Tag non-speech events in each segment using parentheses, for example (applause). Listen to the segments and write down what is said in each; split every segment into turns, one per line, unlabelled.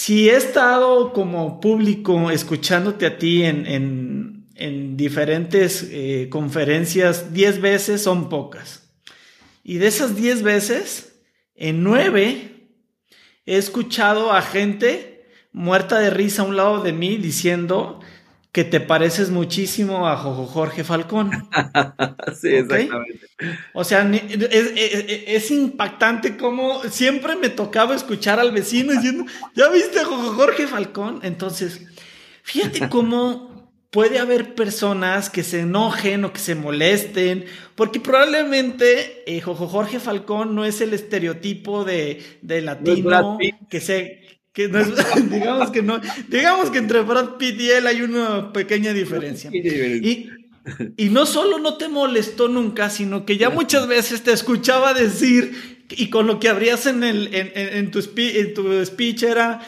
si he estado como público escuchándote a ti en, en, diferentes eh, conferencias 10 veces son pocas. Y de esas 10 veces, en 9 he escuchado a gente muerta de risa a un lado de mí diciendo que te pareces muchísimo a Jorge Falcón. (laughs)
sí, exactamente.
O sea, es, impactante como siempre me tocaba escuchar al vecino diciendo, ¿ya viste a Jorge Falcón? Entonces, fíjate (laughs) cómo puede haber personas que se enojen o que se molesten, porque probablemente eh, Jorge Falcón no es el estereotipo de, latino que se (laughs) (laughs) digamos que no, digamos que entre Brad Pitt y él hay una pequeña diferencia. Y, y no solo no te molestó nunca, sino que ya muchas veces te escuchaba decir, y con lo que abrías en, el, en, en, tu, en tu speech era,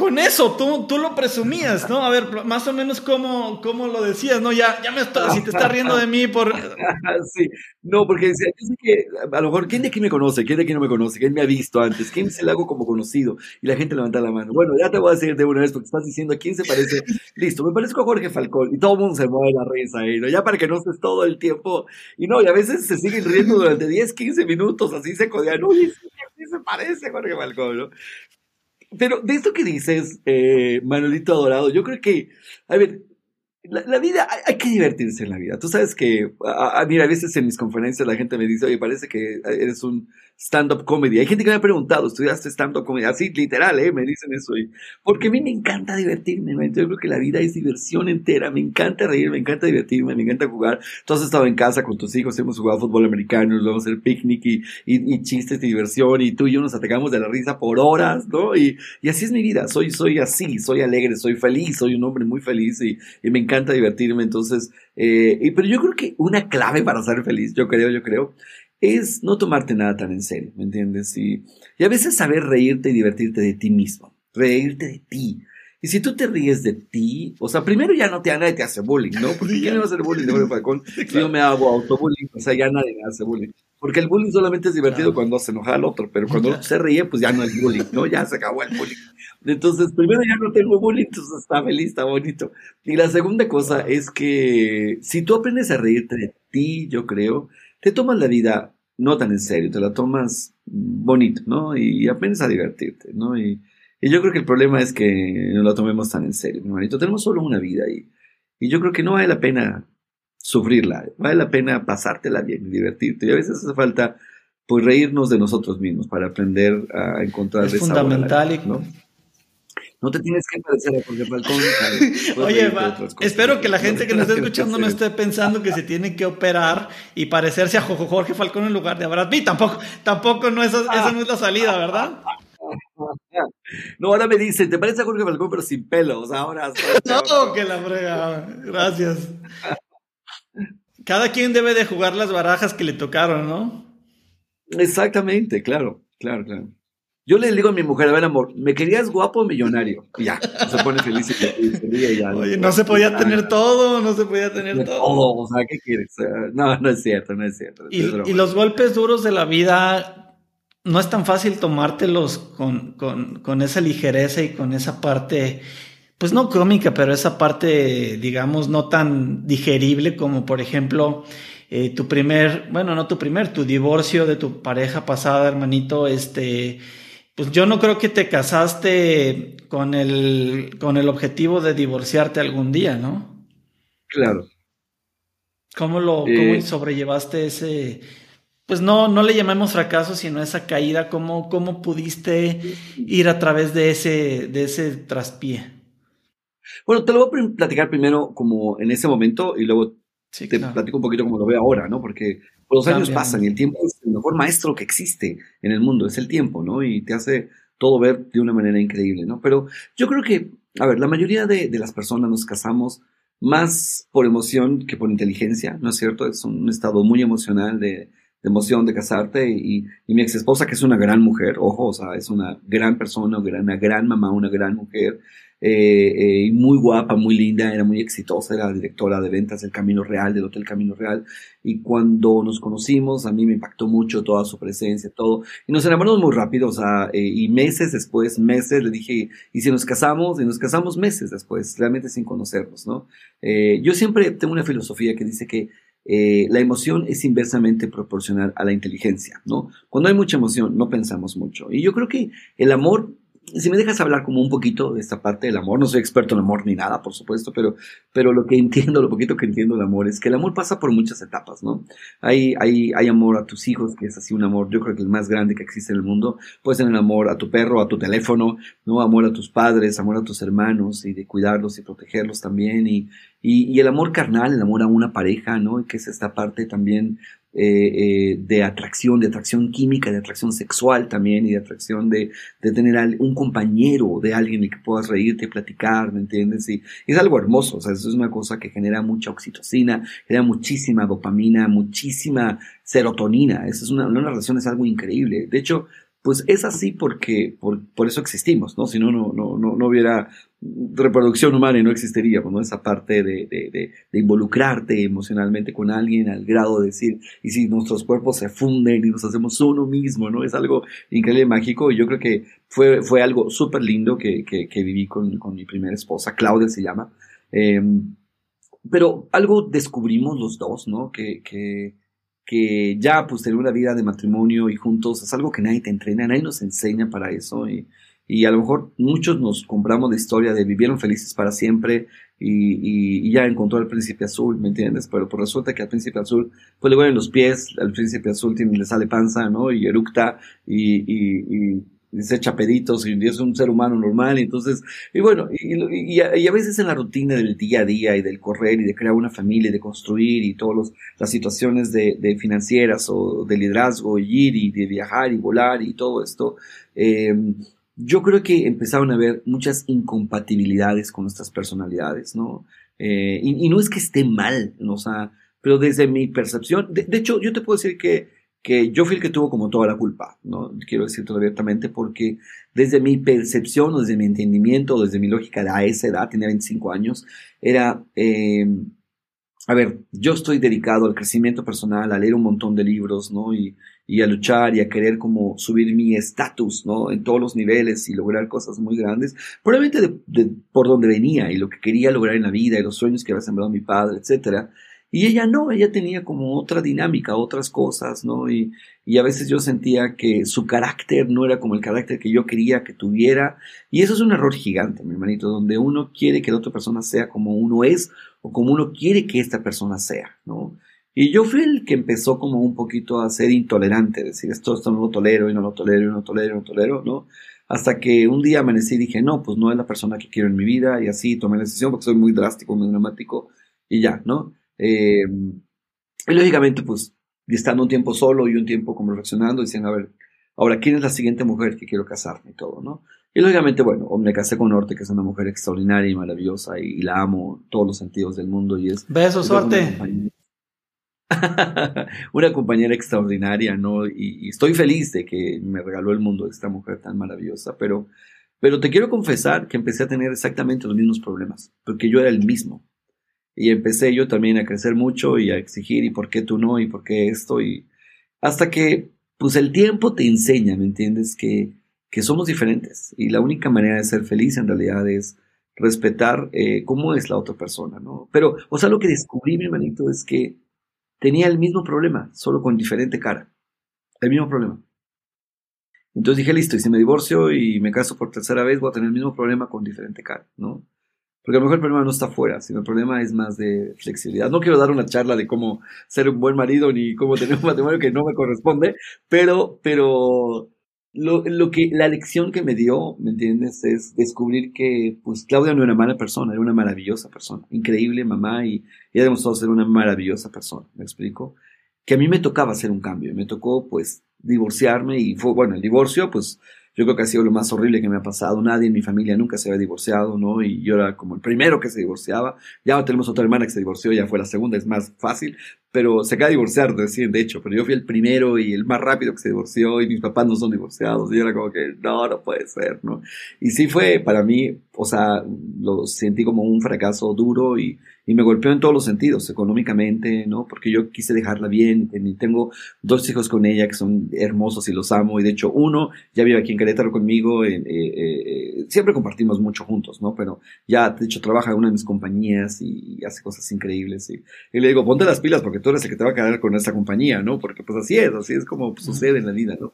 con eso tú, tú lo presumías, ¿no? A ver, más o menos cómo, cómo lo decías, ¿no? Ya, ya me está, si te estás riendo de mí por... (laughs)
sí, no, porque decía, yo sé que a lo mejor, ¿quién de aquí me conoce? ¿Quién de aquí no me conoce? ¿Quién me ha visto antes? ¿Quién se le hago como conocido? Y la gente levanta la mano. Bueno, ya te voy a decir de una vez porque estás diciendo a quién se parece. (laughs) Listo, me parezco a Jorge Falcón y todo el mundo se mueve la risa ahí, ¿no? Ya para que no estés todo el tiempo. Y no, y a veces se siguen riendo durante 10, 15 minutos, así se codian. Uy, sí se parece a Jorge Falcón, ¿no? Pero de esto que dices, eh, Manuelito Adorado, yo creo que, a ver, la, vida, hay, que divertirse en la vida. Tú sabes que, a, mira, a veces en mis conferencias la gente me dice, oye, parece que eres un stand-up comedy. Hay gente que me ha preguntado, ¿estudiaste stand-up comedy? Así, literal, ¿eh? Me dicen eso. Y, porque a mí me encanta divertirme, Yo creo que la vida es diversión entera. Me encanta reír, me encanta divertirme, me encanta jugar. Tú has estado en casa con tus hijos, hemos jugado fútbol americano, nos vamos a picnic y, y, chistes de diversión y tú y yo nos atacamos de la risa por horas, ¿no? Y, y así es mi vida. Soy, soy así, soy alegre, soy feliz, soy un hombre muy feliz y, y me encanta divertirme. Entonces, eh, y, pero yo creo que una clave para ser feliz, yo creo, yo creo, es no tomarte nada tan en serio, ¿me entiendes? Y, y a veces saber reírte y divertirte de ti mismo, reírte de ti. Y si tú te ríes de ti, o sea, primero ya no te, nadie te hace bullying, ¿no? Porque ¿quién me va a hacer bullying de Falcón? (laughs) Yo me hago autobullying, o sea, ya nadie me hace bullying. Porque el bullying solamente es divertido cuando se enoja al otro, pero cuando se ríe, pues ya no es bullying, ¿no? Ya se acabó el bullying. Entonces, primero ya no tengo bullying, entonces está feliz, está bonito. Y la segunda cosa es que si tú aprendes a reírte de ti, yo creo, te tomas la vida no tan en serio, te la tomas bonito, ¿no? Y aprendes a divertirte, ¿no? Y, yo creo que el problema es que no la tomemos tan en serio, mi hermanito. Tenemos solo una vida y, y yo creo que no vale la pena sufrirla, vale la pena pasártela bien y divertirte. Y a veces hace falta, pues, reírnos de nosotros mismos para aprender a encontrar
es fundamental, ¿no?
No te tienes que parecer a Jorge Falcón.
Oye, espero que la gente que nos está escuchando no esté pensando que se tiene que operar y parecerse a Jorge Falcón en lugar de a Brad Pitt. Tampoco, tampoco no, esa, esa no es la salida, ¿verdad?
No, ahora me dicen, te parece a Jorge Falcón, pero sin pelo. O sea, ahora. (laughs)
no, que la frega. Gracias. Cada quien debe de jugar las barajas que le tocaron, ¿no?
Exactamente, claro, claro, claro. Yo le digo a mi mujer, a ver, amor, ¿me querías guapo o millonario? Y ya, se pone feliz y,
ya. Oye, no se podía tener todo, no se podía tener todo. Todo,
o sea, ¿qué quieres? No, no es cierto, no es cierto.
Y, y los golpes duros de la vida, no es tan fácil tomártelos con, con, con esa ligereza y con esa parte, pues no cómica, pero esa parte, digamos, no tan digerible como, por ejemplo, eh, tu primer, bueno, no tu primer, tu divorcio de tu pareja pasada, hermanito, este pues yo no creo que te casaste con el, con el objetivo de divorciarte algún día, ¿no?
Claro.
¿Cómo lo eh, sobrellevaste ese, pues no, no le llamemos fracaso, sino esa caída? ¿Cómo, cómo pudiste ir a través de ese, de ese traspié?
Bueno, te lo voy a platicar primero como en ese momento y luego te platico un poquito como lo veo ahora, ¿no? Porque los años pasan y el tiempo es el mejor maestro que existe en el mundo, es el tiempo, ¿no? Y te hace todo ver de una manera increíble, ¿no? Pero yo creo que, a ver, la mayoría de, las personas nos casamos más por emoción que por inteligencia, ¿no es cierto? Es un estado muy emocional de, emoción de casarte y, mi ex esposa que es una gran mujer, ojo, o sea, es una gran persona, una gran, mamá, una gran mujer, eh, eh, muy guapa, muy linda, era muy exitosa, era directora de ventas del Camino Real, del Hotel Camino Real, y cuando nos conocimos, a mí me impactó mucho toda su presencia, todo, y nos enamoramos muy rápido, o sea, eh, y meses después, meses, le dije, ¿y si nos casamos? Y nos casamos meses después, realmente sin conocernos, ¿no? yo siempre tengo una filosofía que dice que eh, la emoción es inversamente proporcional a la inteligencia, ¿no? Cuando hay mucha emoción, no pensamos mucho. Y yo creo que el amor si me dejas hablar como un poquito de esta parte del amor, no soy experto en amor ni nada, por supuesto, pero, pero lo que (laughs) entiendo, lo poquito que entiendo del amor es que el amor pasa por muchas etapas, ¿no? Hay, hay, hay amor a tus hijos, que es así un amor, yo creo que el más grande que existe en el mundo. Puede ser el amor a tu perro, a tu teléfono, ¿no? Amor a tus padres, amor a tus hermanos y de cuidarlos y protegerlos también. Y, y, y el amor carnal, el amor a una pareja, ¿no? Que es esta parte también eh, eh, de atracción, de atracción química, de atracción sexual también y de atracción de, de tener un compañero, de alguien en el que puedas reírte, platicar, ¿me entiendes? Y, es algo hermoso, o sea, eso es una cosa que genera mucha oxitocina, genera muchísima dopamina, muchísima serotonina, eso es una, una relación, es algo increíble. De hecho, pues es así porque por, por eso existimos, ¿no? Si no, no, no, no hubiera reproducción humana y no existiría, ¿no? Esa parte de, de, involucrarte emocionalmente con alguien al grado de decir, y si nuestros cuerpos se funden y nos hacemos uno mismo, ¿no? Es algo increíble, mágico, y yo creo que fue, fue algo súper lindo que, que, que, viví con, con, mi primera esposa, Claudia se llama. Em, pero algo descubrimos los dos, ¿no? Que, que, que ya pues tener una vida de matrimonio y juntos es algo que nadie te entrena, nadie nos enseña para eso y, y a lo mejor muchos nos compramos la historia de vivieron felices para siempre y, y, ya encontró al príncipe azul, ¿me entiendes? Pero pues resulta que al príncipe azul pues le huelen los pies, al príncipe azul tiene, le sale panza, ¿no? Y eructa y, y y se echa peditos y es un ser humano normal. Y entonces, y bueno, y, y, a, veces en la rutina del día a día y del correr y de crear una familia y de construir y todas las situaciones de, de, financieras o de liderazgo y ir y de viajar y volar y todo esto, eh, yo creo que empezaron a haber muchas incompatibilidades con nuestras personalidades, ¿no? Eh, y, no es que esté mal, ¿no? o sea, pero desde mi percepción, de hecho, yo te puedo decir que que yo fui el que tuvo como toda la culpa, ¿no? Quiero decirlo abiertamente porque desde mi percepción, desde mi entendimiento, desde mi lógica de a esa edad, tenía 25 años, era, eh, a ver, yo estoy dedicado al crecimiento personal, a leer un montón de libros, ¿no? Y, y a luchar y a querer como subir mi estatus, ¿no? En todos los niveles y lograr cosas muy grandes, probablemente de, por donde venía y lo que quería lograr en la vida y los sueños que había sembrado mi padre, etcétera. Y ella no, ella tenía como otra dinámica, otras cosas, ¿no? Y, y, a veces yo sentía que su carácter no era como el carácter que yo quería que tuviera. Y eso es un error gigante, mi hermanito, donde uno quiere que la otra persona sea como uno es o como uno quiere que esta persona sea, ¿no? Y yo fui el que empezó como un poquito a ser intolerante, decir, esto, esto no lo tolero y no lo tolero y no lo tolero y no lo tolero, ¿no? Hasta que un día amanecí y dije, no, pues no es la persona que quiero en mi vida y así tomé la decisión porque soy muy drástico, muy dramático y ya, ¿no? Eh, y lógicamente, pues, estando un tiempo solo y un tiempo como reflexionando, diciendo, a ver, ahora, ¿quién es la siguiente mujer que quiero casarme y todo, no? Y lógicamente, bueno, me casé con Norte, que es una mujer extraordinaria y maravillosa, y, la amo en todos los sentidos del mundo, y es...
Besos, suerte. (laughs)
Una compañera, extraordinaria, ¿no? Y, estoy feliz de que me regaló el mundo esta mujer tan maravillosa, pero, pero te quiero confesar que empecé a tener exactamente los mismos problemas, porque yo era el mismo. Y empecé yo también a crecer mucho y a exigir, y por qué tú no, y por qué esto, y hasta que, pues el tiempo te enseña, ¿me entiendes? Que, que somos diferentes. Y la única manera de ser feliz en realidad es respetar eh, cómo es la otra persona, ¿no? Pero, o sea, lo que descubrí, mi hermanito, es que tenía el mismo problema, solo con diferente cara. El mismo problema. Entonces dije, listo, y si me divorcio y me caso por tercera vez, voy a tener el mismo problema con diferente cara, ¿no? Porque a lo mejor el problema no está afuera, sino el problema es más de flexibilidad. No quiero dar una charla de cómo ser un buen marido ni cómo tener un matrimonio que no me corresponde, pero, pero lo, lo que, la lección que me dio, ¿me entiendes? Es descubrir que, pues, Claudia no era mala persona, era una maravillosa persona. Increíble mamá y, ha demostrado ser una maravillosa persona, ¿me explico? Que a mí me tocaba hacer un cambio, me tocó, pues, divorciarme y fue, bueno, el divorcio, pues, yo creo que ha sido lo más horrible que me ha pasado. Nadie en mi familia nunca se había divorciado, ¿no? Y yo era como el primero que se divorciaba. Ya tenemos otra hermana que se divorció, ya fue la segunda, es más fácil. pero se acaba de divorciar recién, de hecho, pero yo fui el primero y el más rápido que se divorció y mis papás no son divorciados y era como que no, no puede ser, ¿no? Y sí fue para mí, o sea, lo sentí como un fracaso duro y, y me golpeó en todos los sentidos, económicamente, ¿no? Porque yo quise dejarla bien, y tengo dos hijos con ella que son hermosos y los amo y de hecho uno ya vive aquí en Querétaro conmigo, eh, eh, siempre compartimos mucho juntos, ¿no? Pero ya, de hecho, trabaja en una de mis compañías y, hace cosas increíbles y, y le digo, ponte las pilas porque tú eres el que te va a quedar con esta compañía, ¿no? Porque pues así es, así es como sucede en la vida, ¿no?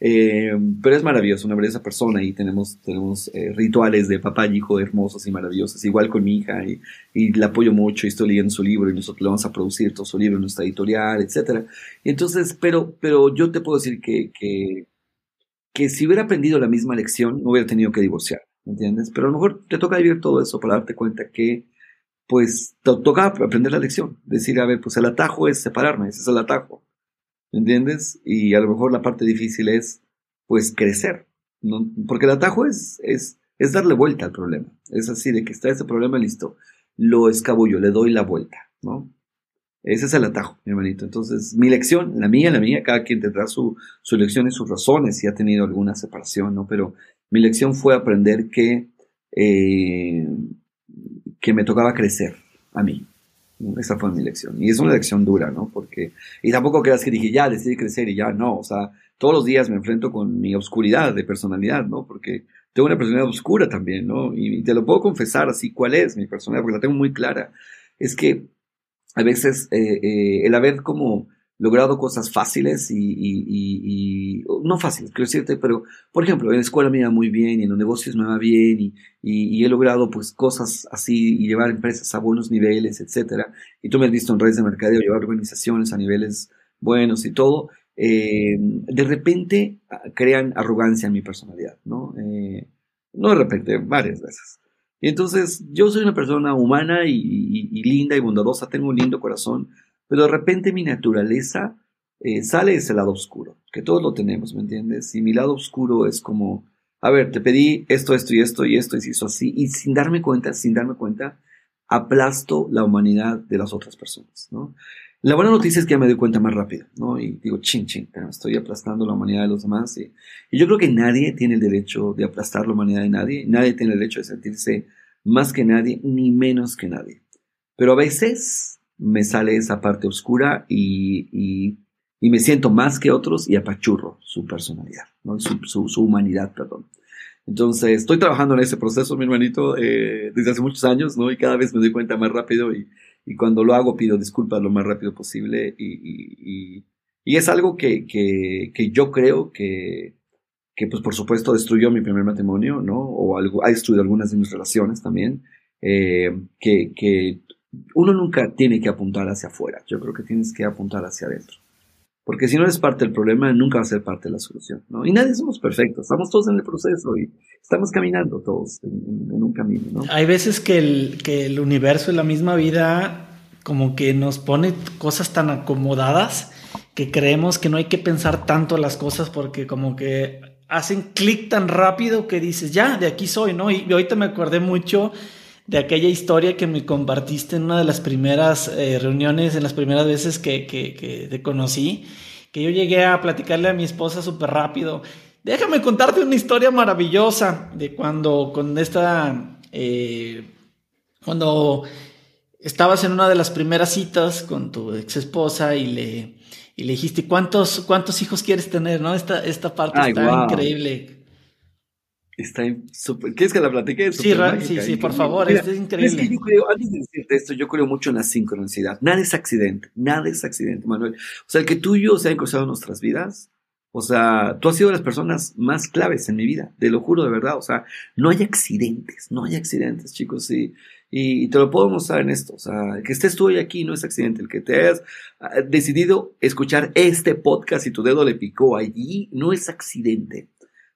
Eh, pero es maravilloso, una maravillosa persona y tenemos, tenemos eh, rituales de papá y hijo hermosos y maravillosos, igual con mi hija y, y la apoyo mucho y estoy leyendo su libro y nosotros le vamos a producir todo su libro en nuestra editorial, etcétera. entonces, pero, pero yo te puedo decir que, que, que si hubiera aprendido la misma lección, no hubiera tenido que divorciar, ¿me entiendes? Pero a lo mejor te toca vivir todo eso para darte cuenta que pues toca aprender la lección. Decir, a ver, pues el atajo es separarme, ese es el atajo. ¿Me entiendes? Y a lo mejor la parte difícil es, pues, crecer. ¿no? Porque el atajo es, es, es darle vuelta al problema. Es así, de que está ese problema listo. Lo escabullo, le doy la vuelta, ¿no? Ese es el atajo, mi hermanito. Entonces, mi lección, la mía, la mía, cada quien tendrá su, su lección y sus razones si ha tenido alguna separación, ¿no? Pero mi lección fue aprender que eh, que me tocaba crecer a mí. Esa fue mi lección. Y es una lección dura, ¿no? Porque, y tampoco creas que dije, ya, decidí crecer y ya, no. O sea, todos los días me enfrento con mi oscuridad de personalidad, ¿no? Porque tengo una personalidad oscura también, ¿no? Y te lo puedo confesar así, cuál es mi personalidad, porque la tengo muy clara. Es que a veces eh, eh, el haber como logrado cosas fáciles y, y, y, no fáciles, quiero decirte, pero por ejemplo, en la escuela me iba muy bien y en los negocios me va bien y, he logrado pues cosas así y llevar empresas a buenos niveles, etcétera. Y tú me has visto en redes de mercadeo llevar organizaciones a niveles buenos y todo. Eh, de repente ah, crean arrogancia en mi personalidad, ¿no? Eh, no de repente, varias veces. Y entonces yo soy una persona humana y linda y bondadosa, tengo un lindo corazón, pero de repente mi naturaleza eh, sale ese lado oscuro, que todos lo tenemos, ¿me entiendes? Y mi lado oscuro es como, a ver, te pedí esto, esto y esto y esto y se hizo así, y sin darme cuenta, sin darme cuenta, aplasto la humanidad de las otras personas. La buena noticia es que ya me doy cuenta más rápido, ¿no? Y digo, ching, ching, estoy aplastando la humanidad de los demás. Y, y, yo creo que nadie tiene el derecho de aplastar la humanidad de nadie, nadie tiene el derecho de sentirse más que nadie, ni menos que nadie. Pero a veces me sale esa parte oscura y, y, me siento más que otros y apachurro su personalidad, ¿no? su, su, humanidad, perdón. Entonces, estoy trabajando en ese proceso, mi hermanito, eh, desde hace muchos años, ¿no? Y cada vez me doy cuenta más rápido y, y cuando lo hago pido disculpas lo más rápido posible y, y, y es algo que, que, que, yo creo que, que, pues por supuesto, destruyó mi primer matrimonio, ¿no? O algo, ha destruido algunas de mis relaciones también, eh, que, que uno nunca tiene que apuntar hacia afuera, yo creo que tienes que apuntar hacia adentro. Porque si no eres parte del problema, nunca va a ser parte de la solución. ¿no? Y nadie somos perfectos, estamos todos en el proceso y estamos caminando todos en, un camino. ¿no?
Hay veces que el, que el universo y la misma vida como que nos pone cosas tan acomodadas que creemos que no hay que pensar tanto las cosas porque como que hacen clic tan rápido que dices, ya, de aquí soy, ¿no? Y ahorita me acordé mucho de aquella historia que me compartiste en una de las primeras eh, reuniones, en las primeras veces que, que, te conocí, que yo llegué a platicarle a mi esposa súper rápido. Déjame contarte una historia maravillosa de cuando con esta, eh, cuando estabas en una de las primeras citas con tu ex esposa y le, y le dijiste, ¿cuántos, ¿cuántos hijos quieres tener? ¿no? Esta, esta parte está increíble.
Está súper. ¿Quieres que la platique?
Sí, sí, sí, por favor, es increíble. Es que
yo creo, antes de decirte esto, yo creo mucho en la sincronicidad. Nada es accidente, nada es accidente, Manuel. O sea, el que tú y yo se hayan cruzado nuestras vidas, o sea, tú has sido de las personas más claves en mi vida, te lo juro de verdad. O sea, no hay accidentes, no hay accidentes, chicos, sí. Y, te lo puedo mostrar en esto. O sea, que estés tú hoy aquí no es accidente. El que te hayas ah, decidido escuchar este podcast y tu dedo le picó allí no es accidente.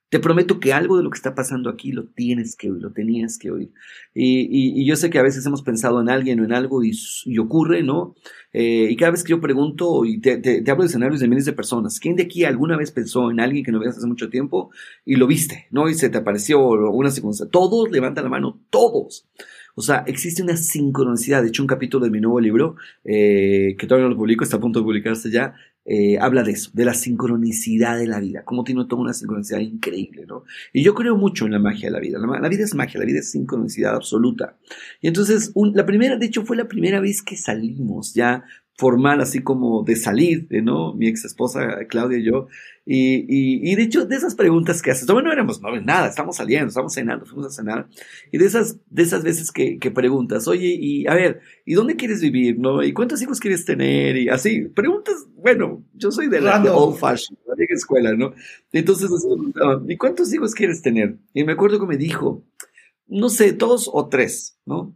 Te prometo que algo de lo que está pasando aquí lo tienes que oír, lo tenías que oír. Y, yo sé que a veces hemos pensado en alguien o en algo y, ocurre, ¿no? Eh, y cada vez que yo pregunto y te, hablo de escenarios de miles de personas, ¿quién de aquí alguna vez pensó en alguien que no veías hace mucho tiempo y lo viste, ¿no? Y se te apareció una circunstancia. Todos levantan la mano, todos. O sea, existe una sincronicidad. De hecho, un capítulo de mi nuevo libro, eh, que todavía no lo publico, está a punto de publicarse ya, eh, habla de eso, de la sincronicidad de la vida, cómo tiene toda una sincronicidad increíble, ¿no? Y yo creo mucho en la magia de la vida. La, vida es magia, la vida es sincronicidad absoluta. Y entonces, la primera, de hecho, fue la primera vez que salimos ya formal, así como de salir, ¿no? Mi ex esposa Claudia y yo. Y, y, de hecho, de esas preguntas que haces, no, no éramos, no, nada, estamos saliendo, estamos cenando, fuimos a cenar. Y de esas, de esas veces que, que preguntas, oye, y a ver, ¿y dónde quieres vivir, no? ¿Y cuántos hijos quieres tener? Y así, preguntas, bueno, yo soy de la old fashion, la vieja escuela, ¿no? Entonces, ¿y cuántos hijos quieres tener? Y me acuerdo que me dijo, no sé, dos o tres, ¿no?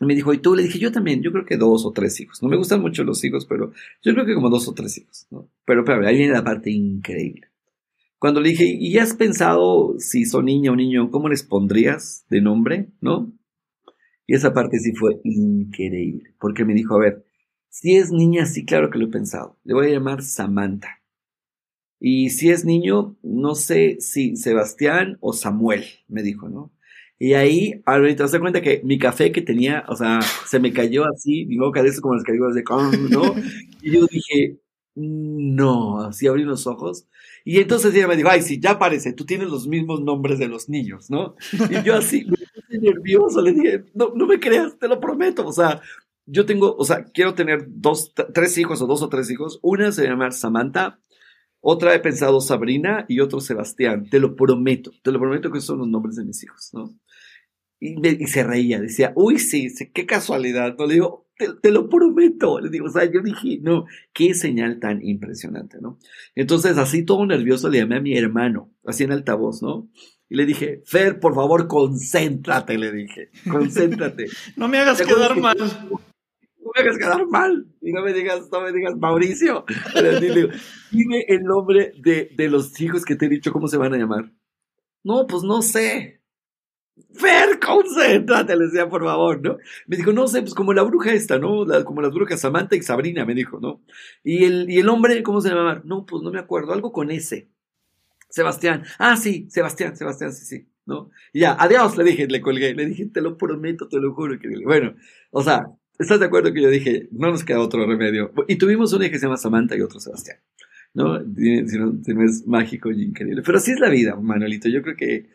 Me dijo, ¿y tú? Le dije, yo también, yo creo que dos o tres hijos. No me gustan mucho los hijos, pero yo creo que como dos o tres hijos. ¿no? Pero, pero ahí viene la parte increíble. Cuando le dije, ¿y has pensado si son niña o niño, cómo les pondrías de nombre? ¿No? Y esa parte sí fue increíble, porque me dijo, a ver, si es niña, sí, claro que lo he pensado. Le voy a llamar Samantha. Y si es niño, no sé si Sebastián o Samuel, me dijo, ¿no? Y ahí, ahorita te das cuenta que mi café que tenía, o sea, se me cayó así, mi boca de eso como las caídas de con, ¿no? Y yo dije, no, así abrí los ojos. Y entonces ella me dijo, ay, sí, ya parece, tú tienes los mismos nombres de los niños, ¿no? Y yo así, me nervioso, le dije, no, no me creas, te lo prometo, o sea, yo tengo, o sea, quiero tener dos, tres hijos o dos o tres hijos. Una se llama Samantha, otra he pensado Sabrina y otro Sebastián. Te lo prometo, te lo prometo que son los nombres de mis hijos, ¿no? Y, se reía, decía, uy, sí, qué casualidad. No le digo, te, lo prometo. Le digo, o sea, yo dije, no, qué señal tan impresionante, ¿no? Entonces, así todo nervioso, le llamé a mi hermano, así en altavoz, ¿no? Y le dije, Fer, por favor, concéntrate, le dije, concéntrate. (laughs)
no me hagas quedar mal.
No me hagas quedar mal. Y no me digas, no me digas, Mauricio. dime el nombre de, de los hijos que te he dicho, ¿cómo se van a llamar? No, pues no sé. Fer, concéntrate, le decía, por favor, ¿no? Me dijo, no sé, pues como la bruja esta, ¿no? como las brujas Samantha y Sabrina, me dijo, ¿no? Y el, y el hombre, ¿cómo se llama? No, pues no me acuerdo, algo con ese. Sebastián. Ah, sí, Sebastián, Sebastián, sí, sí, ¿no? Y ya, adiós, le dije, le colgué, le dije, te lo prometo, te lo juro. Que... Bueno, o sea, ¿estás de acuerdo que yo dije, no nos queda otro remedio? Y tuvimos una que se llama Samantha y otro Sebastián, ¿no? Si no, si no es mágico y increíble. Pero así es la vida, Manuelito. Yo creo que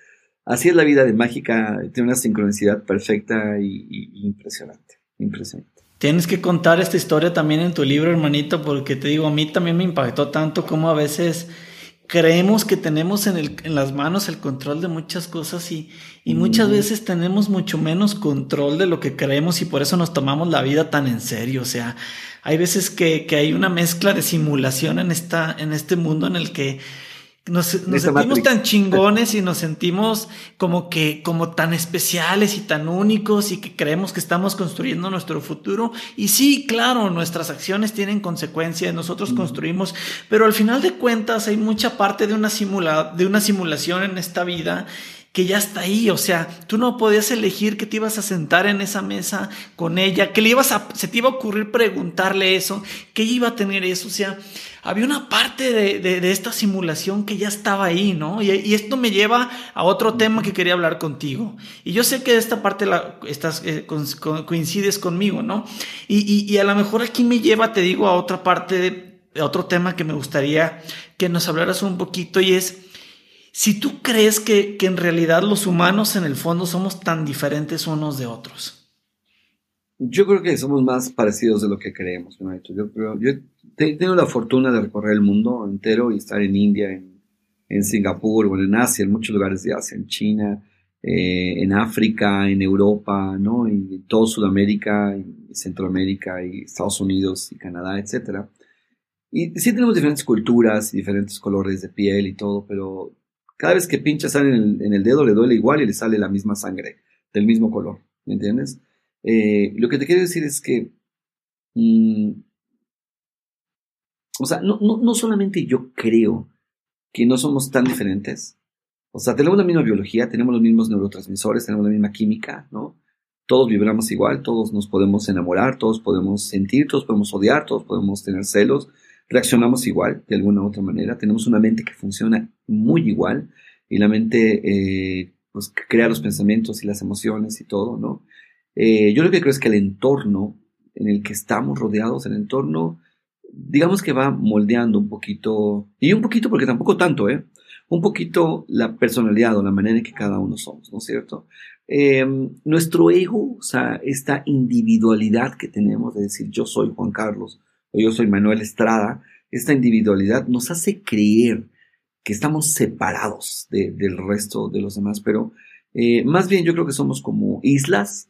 Así es la vida de Mágica, tiene una sincronicidad perfecta y, impresionante, impresionante.
Tienes que contar esta historia también en tu libro, hermanito, porque te digo, a mí también me impactó tanto como a veces creemos que tenemos en, el, en las manos el control de muchas cosas y, y muchas veces tenemos mucho menos control de lo que creemos y por eso nos tomamos la vida tan en serio. O sea, hay veces que, que hay una mezcla de simulación en, esta, en este mundo en el que nos, sentimos tan chingones y nos sentimos como que, como tan especiales y tan únicos y que creemos que estamos construyendo nuestro futuro. Y sí, claro, nuestras acciones tienen consecuencias, nosotros construimos, pero al final de cuentas hay mucha parte de una, simula, de una simulación en esta vida que ya está ahí, o sea, tú no podías elegir que te ibas a sentar en esa mesa con ella, que le ibas a, se te iba a ocurrir preguntarle eso, que iba a tener eso, o sea, había una parte de, esta simulación que ya estaba ahí, ¿no? Y, esto me lleva a otro tema que quería hablar contigo. Y yo sé que esta parte la, estás, eh, coincides conmigo, ¿no? Y, a lo mejor aquí me lleva, te digo, a otra parte, de, otro tema que me gustaría que nos hablaras un poquito y es, si tú crees que, que en realidad los humanos en el fondo somos tan diferentes unos de otros.
Yo creo que somos más parecidos de lo que creemos, Yo, creo, yo he tenido la fortuna de recorrer el mundo entero y estar en India, en, en Singapur, bueno, en Asia, en muchos lugares de Asia, en China, eh, en África, en Europa, ¿no? En todo Sudamérica, y Centroamérica, y Estados Unidos, y Canadá, etc. Y sí tenemos diferentes culturas y diferentes colores de piel y todo, pero cada vez que pinchas en el, en el dedo le duele igual y le sale la misma sangre, del mismo color, ¿me entiendes? Eh, lo que te quiero decir es que, mm, o sea, no, no, no, solamente yo creo que no somos tan diferentes, o sea, tenemos la misma biología, tenemos los mismos neurotransmisores, tenemos la misma química, ¿no? Todos vibramos igual, todos nos podemos enamorar, todos podemos sentir, todos podemos odiar, todos podemos tener celos, reaccionamos igual, de alguna u otra manera, tenemos una mente que funciona muy igual y la mente, eh, pues, crea los pensamientos y las emociones y todo, ¿no? Eh, yo lo que creo es que el entorno en el que estamos rodeados, el entorno, digamos que va moldeando un poquito, y un poquito porque tampoco tanto, ¿eh? Un poquito la personalidad o la manera en que cada uno somos, ¿no es cierto? Em, nuestro ego, o sea, esta individualidad que tenemos de decir yo soy Juan Carlos yo soy Manuel Estrada, esta individualidad nos hace creer que estamos separados del resto de los demás, pero eh, más bien yo creo que somos como islas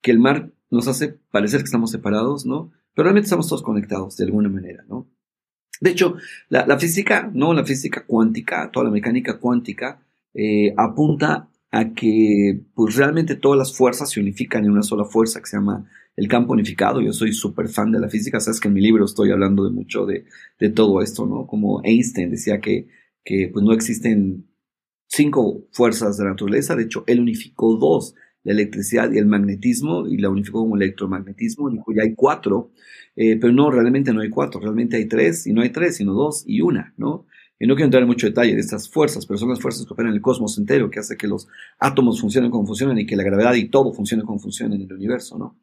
que el mar nos hace parecer que estamos separados, ¿no? Pero realmente estamos todos conectados de alguna manera, ¿no? De hecho, la, física, ¿no? La física cuántica, toda la mecánica cuántica, eh, apunta a que pues realmente todas las fuerzas se unifican en una sola fuerza que se llama el campo unificado. Yo soy súper fan de la física, sabes que en mi libro estoy hablando de mucho de, todo esto, ¿no? Como Einstein decía que, que pues no existen cinco fuerzas de la naturaleza, de hecho él unificó dos, la electricidad y el magnetismo, y la unificó como electromagnetismo, dijo ya hay cuatro, eh, pero no, realmente no hay cuatro, realmente hay tres, y no hay tres, sino dos y una, ¿no? Y no quiero entrar en mucho detalle de estas fuerzas, pero son las fuerzas que operan en el cosmos entero, que hace que los átomos funcionen como funcionan y que la gravedad y todo funcione como funciona en el universo, ¿no?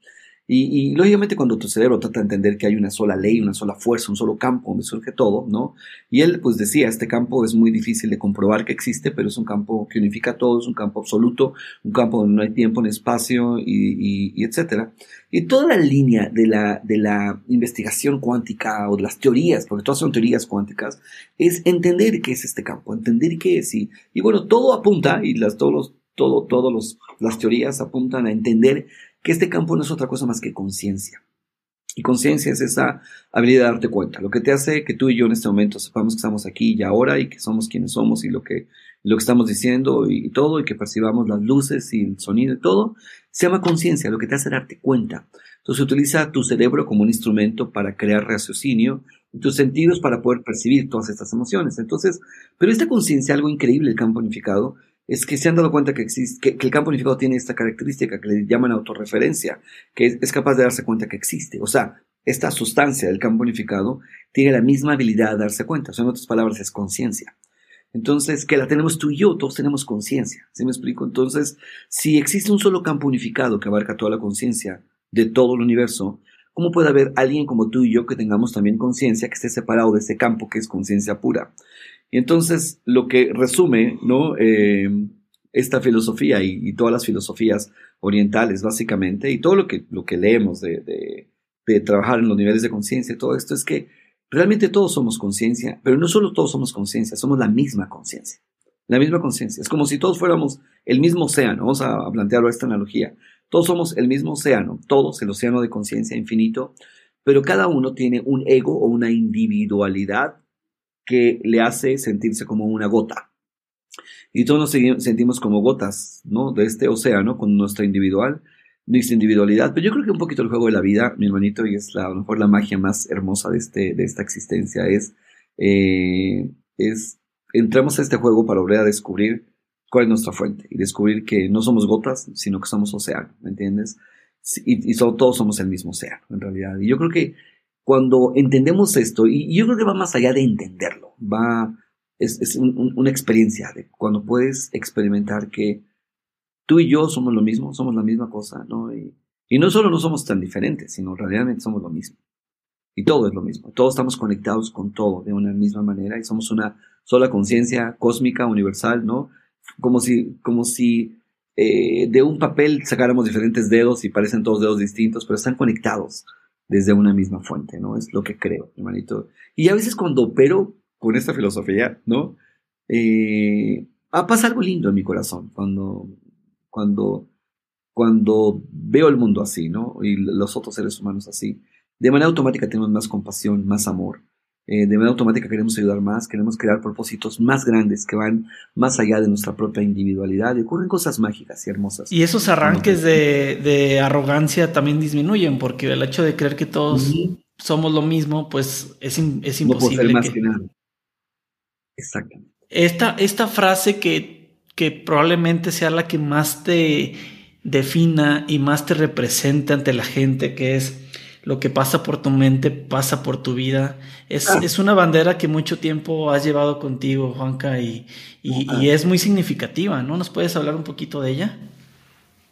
Y, lógicamente cuando tu cerebro trata de entender que hay una sola ley, una sola fuerza, un solo campo donde surge todo, ¿no? Y él pues decía, este campo es muy difícil de comprobar que existe, pero es un campo que unifica todo, es un campo absoluto, un campo donde no hay tiempo ni espacio y, y, etcétera. Y toda la línea de la, de la investigación cuántica o de las teorías, porque todas son teorías cuánticas, es entender qué es este campo, entender qué es. Y, y bueno, todo apunta, y las, todos todo, todos los, las teorías apuntan a entender que este campo no es otra cosa más que conciencia. Y conciencia es esa habilidad de darte cuenta, lo que te hace que tú y yo en este momento sepamos que estamos aquí y ahora y que somos quienes somos y lo que, lo que estamos diciendo y, todo, y que percibamos las luces y el sonido y todo, se llama conciencia, lo que te hace darte cuenta. Entonces utiliza tu cerebro como un instrumento para crear raciocinio y tus sentidos para poder percibir todas estas emociones. Entonces, pero esta conciencia, algo increíble, el campo unificado, es que se han dado cuenta que, existe, que, el campo unificado tiene esta característica que le llaman autorreferencia, que es, capaz de darse cuenta que existe. O sea, esta sustancia del campo unificado tiene la misma habilidad de darse cuenta. O sea, en otras palabras, es conciencia. Entonces, que la tenemos tú y yo, todos tenemos conciencia. ¿Sí me explico? Entonces, si existe un solo campo unificado que abarca toda la conciencia de todo el universo, ¿cómo puede haber alguien como tú y yo que tengamos también conciencia que esté separado de ese campo que es conciencia pura? Y entonces lo que resume, ¿no? Eh, esta filosofía y, todas las filosofías orientales, básicamente, y todo lo que, lo que leemos de, de, trabajar en los niveles de conciencia, todo esto es que realmente todos somos conciencia, pero no solo todos somos conciencia, somos la misma conciencia. La misma conciencia. Es como si todos fuéramos el mismo océano. Vamos a, plantearlo esta analogía. Todos somos el mismo océano, todos el océano de conciencia infinito, pero cada uno tiene un ego o una individualidad que le hace sentirse como una gota. Y todos nos sentimos como gotas, ¿no? De este océano con nuestra individual, nuestra individualidad. Pero yo creo que un poquito el juego de la vida, mi hermanito, y es la, a lo mejor la magia más hermosa de, este, de esta existencia, es, eh, es, entramos a este juego para volver a descubrir cuál es nuestra fuente y descubrir que no somos gotas, sino que somos océano, ¿me entiendes? Y, y todos somos el mismo océano, en realidad. Y yo creo que cuando entendemos esto, y yo creo que va más allá de entenderlo, va, es, una experiencia de cuando puedes experimentar que tú y yo somos lo mismo, somos la misma cosa, ¿no? Y, no solo no somos tan diferentes, sino realmente somos lo mismo. Y todo es lo mismo. Todos estamos conectados con todo de una misma manera y somos una sola conciencia cósmica, universal, ¿no? Como si, como si eh, de un papel sacáramos diferentes dedos y parecen todos dedos distintos, pero están conectados desde una misma fuente, ¿no? Es lo que creo, hermanito. Y a veces cuando opero con esta filosofía, ¿no? Eh, ah, pasa algo lindo en mi corazón cuando, cuando, cuando veo el mundo así, ¿no? Y los otros seres humanos así. De manera automática tenemos más compasión, más amor. Eh, de manera automática queremos ayudar más, queremos crear propósitos más grandes que van más allá de nuestra propia individualidad y ocurren cosas mágicas y hermosas.
Y esos arranques de, arrogancia también disminuyen porque el hecho de creer que todos somos lo mismo, pues es, es imposible. más que... nada.
Exactamente.
Esta, esta frase que, que probablemente sea la que más te defina y más te represente ante la gente, que es lo que pasa por tu mente pasa por tu vida. Es, ah. es una bandera que mucho tiempo has llevado contigo, Juanca, y, y, ah. es muy significativa, ¿no? ¿Nos puedes hablar un poquito de ella?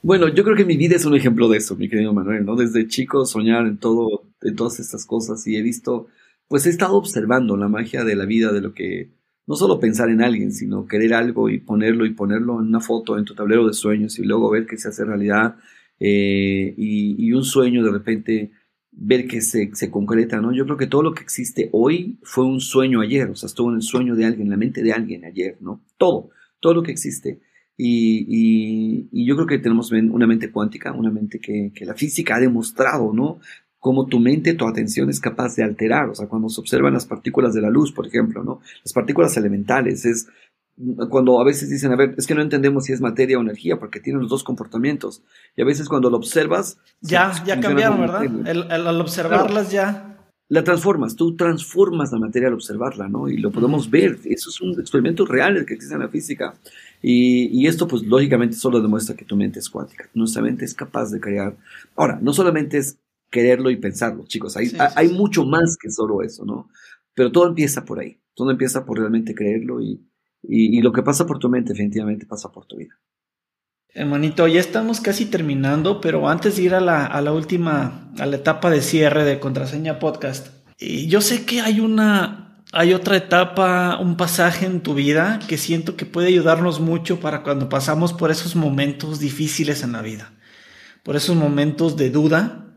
Bueno, yo creo que mi vida es un ejemplo de eso, mi querido Manuel, ¿no? Desde chico soñar en todo, en todas estas cosas y he visto, pues he estado observando la magia de la vida, de lo que, no solo pensar en alguien, sino querer algo y ponerlo y ponerlo en una foto en tu tablero de sueños y luego ver que se hace realidad eh, y, un sueño de repente ver que se, se, concreta, ¿no? Yo creo que todo lo que existe hoy fue un sueño ayer, o sea, estuvo en el sueño de alguien, en la mente de alguien ayer, ¿no? Todo, todo lo que existe. Y, y, yo creo que tenemos una mente cuántica, una mente que, la física ha demostrado, ¿no? Cómo tu mente, tu atención es capaz de alterar. O sea, cuando se observan las partículas de la luz, por ejemplo, ¿no? Las partículas elementales, es cuando a veces dicen, a ver, es que no entendemos si es materia o energía, porque tienen los dos comportamientos. Y a veces cuando lo observas...
Ya, ya cambiaron, ¿verdad? El, al observarlas ya
la transformas, tú transformas la materia al observarla, ¿no? Y lo podemos ver, eso es un experimento real que existe en la física. Y, esto, pues, lógicamente solo demuestra que tu mente es cuántica, nuestra mente es capaz de crear. Ahora, no solamente es quererlo y pensarlo, chicos, hay, hay mucho más que solo eso, ¿no? Pero todo empieza por ahí, todo empieza por realmente creerlo y, y, lo que pasa por tu mente definitivamente pasa por tu vida.
Hermanito, ya estamos casi terminando, pero antes de ir a la, a la última, a la etapa de cierre de Contraseña Podcast, y yo sé que hay una, hay otra etapa, un pasaje en tu vida que siento que puede ayudarnos mucho para cuando pasamos por esos momentos difíciles en la vida, por esos momentos de duda,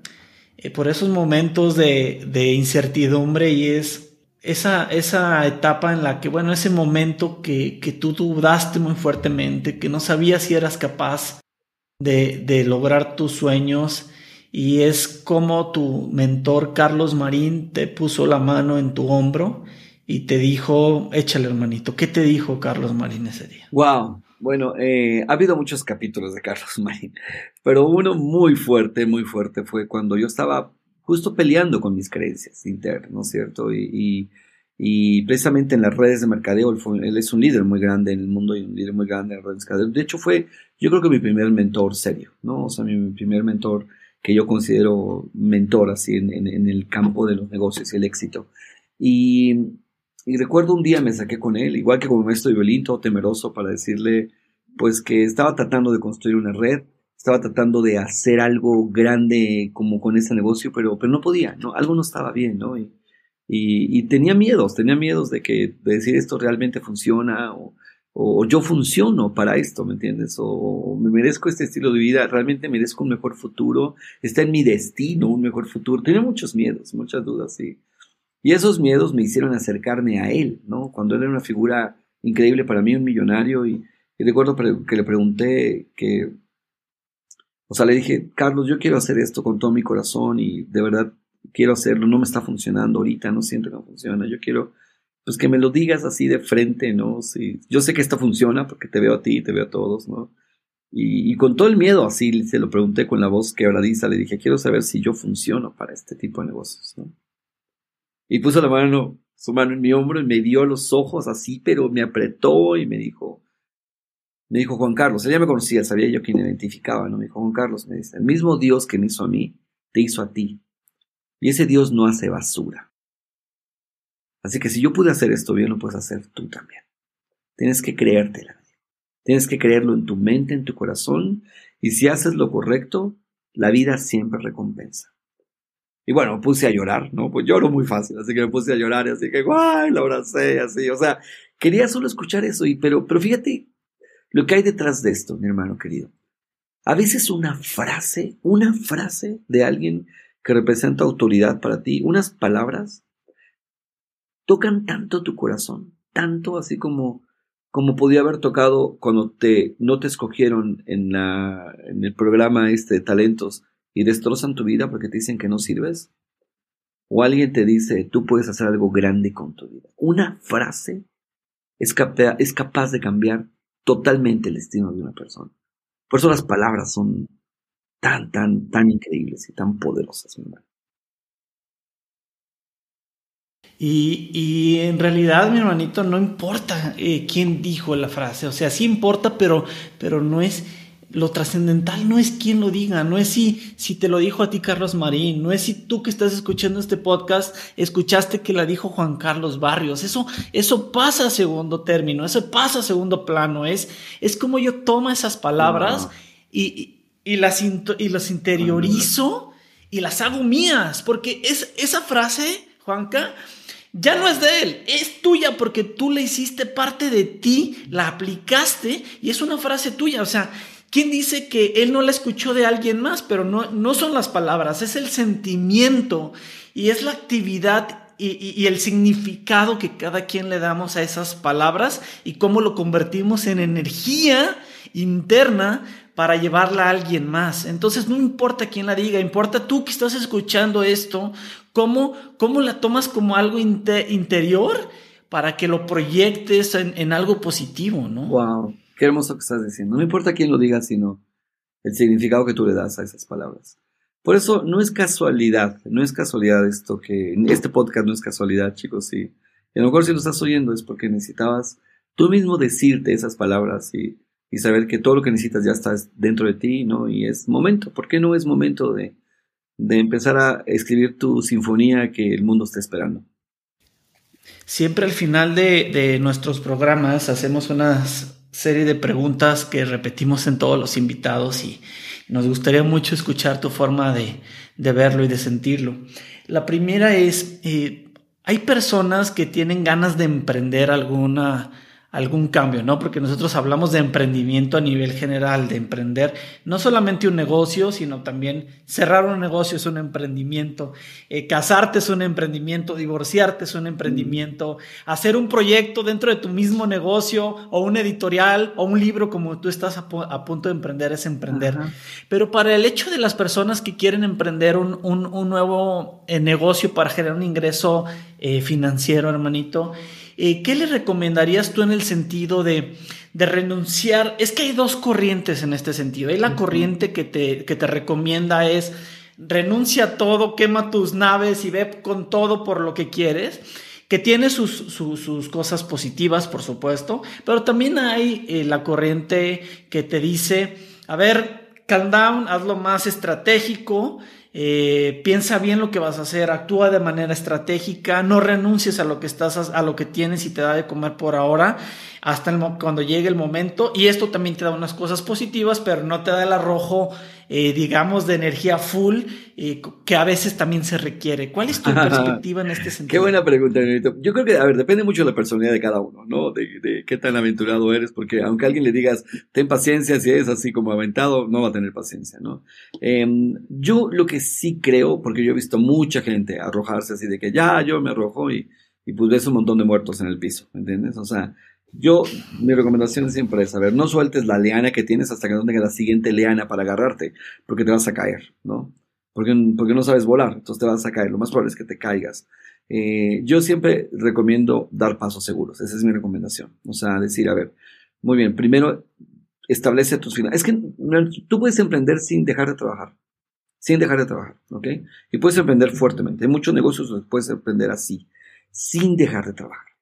eh, por esos momentos de, de incertidumbre y es esa, esa etapa en la que, bueno, ese momento que, que tú dudaste muy fuertemente, que no sabías si eras capaz de, de lograr tus sueños y es como tu mentor Carlos Marín te puso la mano en tu hombro y te dijo, échale hermanito. ¿Qué te dijo Carlos Marín ese día?
Wow. Bueno, eh, ha habido muchos capítulos de Carlos (laughs) Marín, pero uno muy fuerte, muy fuerte fue cuando yo estaba justo peleando con mis creencias internas, ¿no es cierto? Y, y, precisamente en las redes de mercadeo, él, es un líder muy grande en el mundo y un líder muy grande en redes de mercadeo. De hecho, fue, yo creo que mi primer mentor serio, ¿no? O sea, mi, primer mentor que yo considero mentor así en, en, el campo de los negocios y el éxito. Y, y, recuerdo un día me saqué con él, igual que como maestro de violín, todo temeroso para decirle, pues que estaba tratando de construir una red estaba tratando de hacer algo grande como con ese negocio, pero, pero no podía, ¿no? Algo no estaba bien, ¿no? Y, y, tenía miedos, tenía miedos de que de decir esto realmente funciona o, o, yo funciono para esto, ¿me entiendes? O, me merezco este estilo de vida, realmente merezco un mejor futuro, está en mi destino un mejor futuro. Tenía muchos miedos, muchas dudas, sí. Y esos miedos me hicieron acercarme a él, ¿no? Cuando él era una figura increíble para mí, un millonario, y, y recuerdo que le pregunté que o sea, le dije, Carlos, yo quiero hacer esto con todo mi corazón y de verdad quiero hacerlo, no me está funcionando ahorita, no siento que no funciona, yo quiero, pues que me lo digas así de frente, ¿no? Sí, yo sé que esto funciona porque te veo a ti, te veo a todos, ¿no? Y, con todo el miedo, así se lo pregunté con la voz quebradiza, le dije, quiero saber si yo funciono para este tipo de negocios, ¿no? Y puso la mano, su mano en mi hombro y me dio los ojos así, pero me apretó y me dijo, me dijo Juan Carlos, él ya me conocía, sabía yo quién identificaba, ¿no? Me dijo Juan Carlos, me dice, el mismo Dios que me hizo a mí, te hizo a ti. Y ese Dios no hace basura. Así que si yo pude hacer esto bien, lo puedes hacer tú también. Tienes que creértela. Tienes que creerlo en tu mente, en tu corazón, y si haces lo correcto, la vida siempre recompensa. Y bueno, me puse a llorar, ¿no? Pues lloro muy fácil, así que me puse a llorar, así que, ¡guay! Lo abracé, así, o sea, quería solo escuchar eso, y, pero, pero fíjate lo que hay detrás de esto, mi hermano querido. A veces una frase, una frase de alguien que representa autoridad para ti, unas palabras, tocan tanto tu corazón, tanto así como, como podía haber tocado cuando te, no te escogieron en, la, en el programa este de talentos y destrozan tu vida porque te dicen que no sirves. O alguien te dice, tú puedes hacer algo grande con tu vida. Una frase es, es capaz de cambiar totalmente el destino de una persona. Por eso las palabras son tan, tan, tan increíbles y tan poderosas, mi hermano.
Y, y, en realidad, mi hermanito, no importa eh, quién dijo la frase. O sea, sí importa, pero, pero no es lo trascendental no es quién lo diga, no es si, si te lo dijo a ti Carlos Marín, no es si tú que estás escuchando este podcast escuchaste que la dijo Juan Carlos Barrios. Eso, eso pasa a segundo término, eso pasa a segundo plano. Es, es como yo tomo esas palabras y, y las, y las interiorizo y las hago mías, porque es, esa frase, Juanca, ya no es de él, es tuya porque tú le hiciste parte de ti, la aplicaste y es una frase tuya. O sea, ¿quién dice que él no la escuchó de alguien más? Pero no, no son las palabras, es el sentimiento y es la actividad y, el significado que cada quien le damos a esas palabras y cómo lo convertimos en energía interna para llevarla a alguien más. Entonces no importa quién la diga, importa tú que estás escuchando esto, cómo, cómo la tomas como algo interior para que lo proyectes en, algo positivo, ¿no?
Wow, qué hermoso que estás diciendo. No importa quién lo diga, sino el significado que tú le das a esas palabras. Por eso no es casualidad, no es casualidad esto que, este podcast no es casualidad, chicos, y a lo mejor si lo estás oyendo es porque necesitabas tú mismo decirte esas palabras y, y saber que todo lo que necesitas ya está dentro de ti, ¿no? Y es momento, ¿por qué no es momento de, de empezar a escribir tu sinfonía que el mundo está esperando?
Siempre al final de, de nuestros programas hacemos una serie de preguntas que repetimos en todos los invitados y nos gustaría mucho escuchar tu forma de, verlo y de sentirlo. La primera es, eh, hay personas que tienen ganas de emprender alguna algún cambio, ¿no? Porque nosotros hablamos de emprendimiento a nivel general, de emprender no solamente un negocio, sino también cerrar un negocio es un emprendimiento, eh, casarte es un emprendimiento, divorciarte es un emprendimiento, hacer un proyecto dentro de tu mismo negocio o un editorial o un libro como tú estás a, punto de emprender es emprender. Pero para el hecho de las personas que quieren emprender un, nuevo eh, negocio para generar un ingreso eh, financiero, hermanito, eh, ¿qué le recomendarías tú en el sentido de, renunciar? Es que hay dos corrientes en este sentido. Hay la corriente que te, que te recomienda es renuncia a todo, quema tus naves y ve con todo por lo que quieres que tiene sus, sus, cosas positivas, por supuesto, pero también hay eh, la corriente que te dice, a ver, calm down, hazlo más estratégico, eh, piensa bien lo que vas a hacer, actúa de manera estratégica, no renuncies a lo que estás, a lo que tienes y te da de comer por ahora hasta el, cuando llegue el momento. Y esto también te da unas cosas positivas, pero no te da el arrojo, eh, digamos, de energía full, eh, que a veces también se requiere. ¿Cuál es tu (laughs) perspectiva en este sentido?
Qué buena pregunta, Benito. Yo creo que, a ver, depende mucho de la personalidad de cada uno, ¿no? De, de, qué tan aventurado eres, porque aunque a alguien le digas, ten paciencia, si eres así como aventado, no va a tener paciencia, ¿no? Em, yo lo que sí creo, porque yo he visto mucha gente arrojarse así de que ya, yo me arrojo y, y pues ves un montón de muertos en el piso, ¿entiendes? O sea, yo, mi recomendación siempre es, a ver, no sueltes la leana que tienes hasta que no tengas la siguiente leana para agarrarte, porque te vas a caer, ¿no? Porque, porque no sabes volar, entonces te vas a caer, lo más probable es que te caigas. Eh, yo siempre recomiendo dar pasos seguros, esa es mi recomendación. O sea, decir, a ver, muy bien, primero establece tus finanzas. Es que tú puedes emprender sin dejar de trabajar, sin dejar de trabajar, ¿ok? Y puedes emprender fuertemente. Hay muchos negocios donde puedes emprender así, sin dejar de trabajar.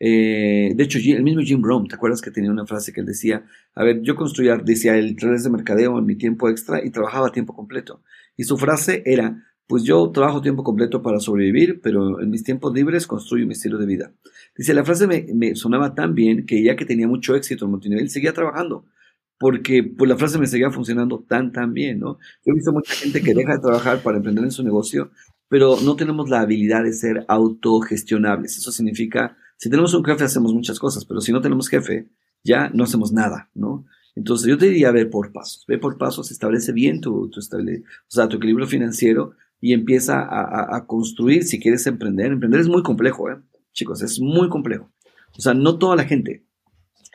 Eh, de hecho, el mismo Jim Brown, ¿te acuerdas que tenía una frase que él decía? A ver, yo construía, decía, el redes de mercadeo en mi tiempo extra y trabajaba a tiempo completo. Y su frase era, pues yo trabajo tiempo completo para sobrevivir, pero en mis tiempos libres construyo mi estilo de vida. Dice, la frase me, sonaba tan bien que ya que tenía mucho éxito en multinivel, seguía trabajando. Porque pues la frase me seguía funcionando tan, tan bien, ¿no? Yo he visto mucha gente que deja de trabajar para emprender en su negocio, pero no tenemos la habilidad de ser autogestionables. Eso significa si tenemos un jefe hacemos muchas cosas, pero si no tenemos jefe, ya no hacemos nada, ¿no? Entonces yo te diría ve por pasos, ve por pasos, establece bien tu, tu, o sea, tu equilibrio financiero y empieza a, a, construir si quieres emprender. Emprender es muy complejo, ¿eh? Chicos, es muy complejo. O sea, no toda la gente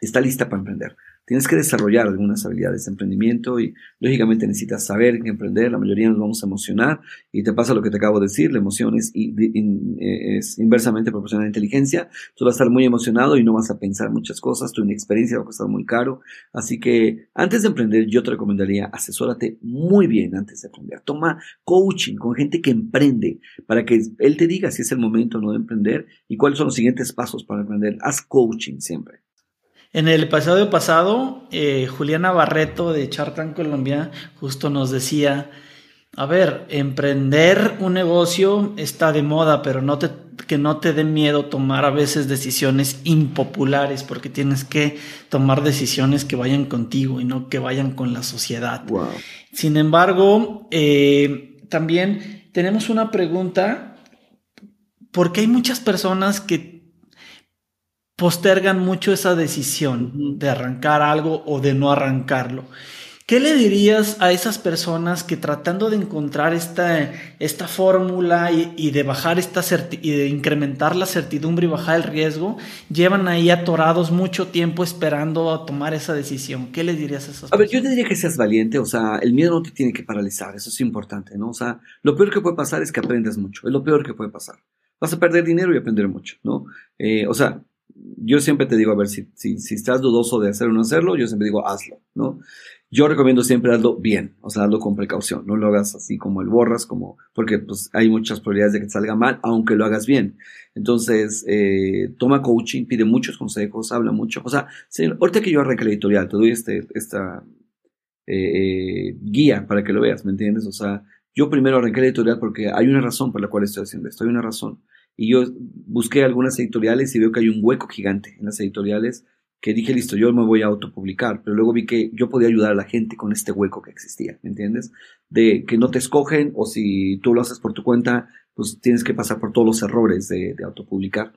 está lista para emprender tienes que desarrollar algunas habilidades de emprendimiento y lógicamente necesitas saber qué emprender. La mayoría nos vamos a emocionar y te pasa lo que te acabo de decir, la emoción es, es inversamente proporcional a la inteligencia. Tú vas a estar muy emocionado y no vas a pensar muchas cosas, tu inexperiencia va a costar muy caro. Así que antes de emprender yo te recomendaría asesórate muy bien antes de emprender. Toma coaching con gente que emprende para que él te diga si es el momento o no de emprender y cuáles son los siguientes pasos para emprender. Haz coaching siempre.
En el episodio pasado, eh, Juliana Barreto de Chartan Colombia justo nos decía A ver, emprender un negocio está de moda, pero no te, que no te dé miedo tomar a veces decisiones impopulares, porque tienes que tomar decisiones que vayan contigo y no que vayan con la sociedad. Sin embargo, eh, también tenemos una pregunta, porque hay muchas personas que postergan mucho esa decisión de arrancar algo o de no arrancarlo. ¿Qué le dirías a esas personas que tratando de encontrar esta, esta fórmula y, de bajar esta y de incrementar la certidumbre y bajar el riesgo, llevan ahí atorados mucho tiempo esperando a tomar esa decisión? ¿Qué le dirías a esas personas?
A ver, yo te diría que seas valiente, o sea, el miedo no te tiene que paralizar, eso es importante, ¿no? O sea, lo peor que puede pasar es que aprendas mucho, es lo peor que puede pasar. Vas a perder dinero y aprender mucho, ¿no? Eh, o sea, yo siempre te digo, a ver, si, si, estás dudoso de hacer o no hacerlo, yo siempre digo, hazlo, ¿no? Yo recomiendo siempre hazlo bien, o sea, hazlo con precaución, no lo hagas así como el borras, como, porque pues hay muchas probabilidades de que te salga mal, aunque lo hagas bien. Entonces, eh, toma coaching, pide muchos consejos, habla mucho. O sea, ahorita que yo arranque la editorial, te doy este, esta eh, guía para que lo veas, ¿me entiendes? O sea, yo primero arranqué la editorial porque hay una razón por la cual estoy haciendo esto, hay una razón. Y yo busqué algunas editoriales y veo que hay un hueco gigante en las editoriales que dije, listo, yo me voy a autopublicar, pero luego vi que yo podía ayudar a la gente con este hueco que existía, ¿me entiendes? De que no te escogen o si tú lo haces por tu cuenta, pues tienes que pasar por todos los errores de, autopublicar.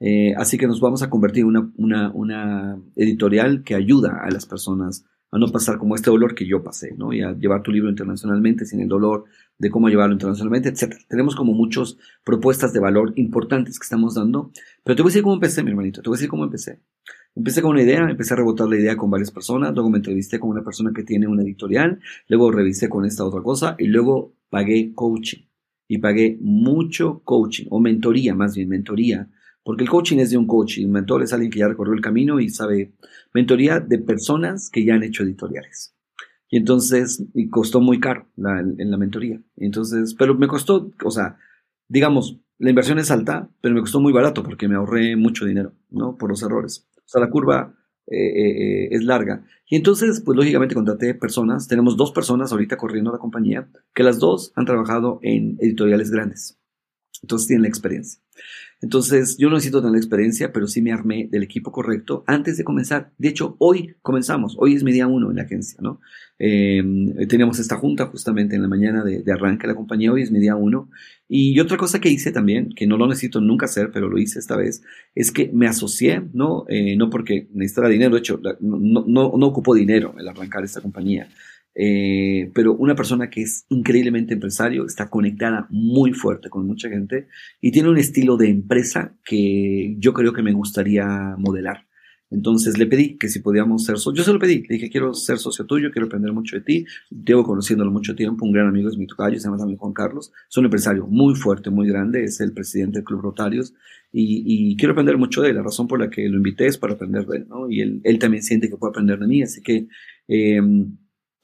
Eh, así que nos vamos a convertir en una, una, una editorial que ayuda a las personas a no pasar como este dolor que yo pasé, ¿no? Y a llevar tu libro internacionalmente sin el dolor de cómo llevarlo internacionalmente, etc. Tenemos como muchas propuestas de valor importantes que estamos dando, pero te voy a decir cómo empecé, mi hermanito, te voy a decir cómo empecé. Empecé con una idea, empecé a rebotar la idea con varias personas, luego me entrevisté con una persona que tiene una editorial, luego revisé con esta otra cosa y luego pagué coaching. Y pagué mucho coaching, o mentoría, más bien mentoría, porque el coaching es de un coach y un mentor es alguien que ya recorrió el camino y sabe mentoría de personas que ya han hecho editoriales. Y entonces, y costó muy caro en la mentoría. Entonces, pero me costó, o sea, digamos, la inversión es alta, pero me costó muy barato porque me ahorré mucho dinero, ¿no? Por los errores. O sea, la curva eh, eh, eh, es larga. Y entonces, pues lógicamente contraté personas. Tenemos dos personas ahorita corriendo la compañía, que las dos han trabajado en editoriales grandes. Entonces tienen la experiencia. Entonces, yo no necesito tener experiencia, pero sí me armé del equipo correcto antes de comenzar. De hecho, hoy comenzamos. Hoy es mi día uno en la agencia, ¿no? Eh, teníamos esta junta justamente en la mañana de, arranque de la compañía. Hoy es mi día uno. Y otra cosa que hice también, que no lo necesito nunca hacer, pero lo hice esta vez, es que me asocié, ¿no? Eh, no porque necesitara dinero. De hecho, no, no, no ocupó dinero el arrancar esta compañía. Eh, pero una persona que es increíblemente empresario, está conectada muy fuerte con mucha gente y tiene un estilo de empresa que yo creo que me gustaría modelar. Entonces le pedí que si podíamos ser socios. Yo se lo pedí. Le dije, quiero ser socio tuyo, quiero aprender mucho de ti. Llevo conociéndolo mucho tiempo. Un gran amigo es mi tocayo, se llama también Juan Carlos. Es un empresario muy fuerte, muy grande. Es el presidente del Club Rotarios. Y, quiero aprender mucho de él. La razón por la que lo invité es para aprender de él. ¿no? Y él, él también siente que puede aprender de mí. Así que eh,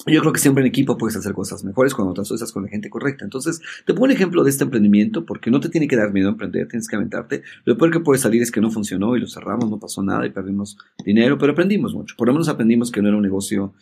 yo creo que siempre en equipo puedes hacer cosas mejores cuando te asocias con la gente correcta. Entonces, te pongo un ejemplo de este emprendimiento porque no te tiene que dar miedo a emprender, tienes que aventarte. Lo peor que puede salir es que no funcionó y lo cerramos, no pasó nada y perdimos dinero, pero aprendimos mucho. Por lo menos aprendimos que no era un negocio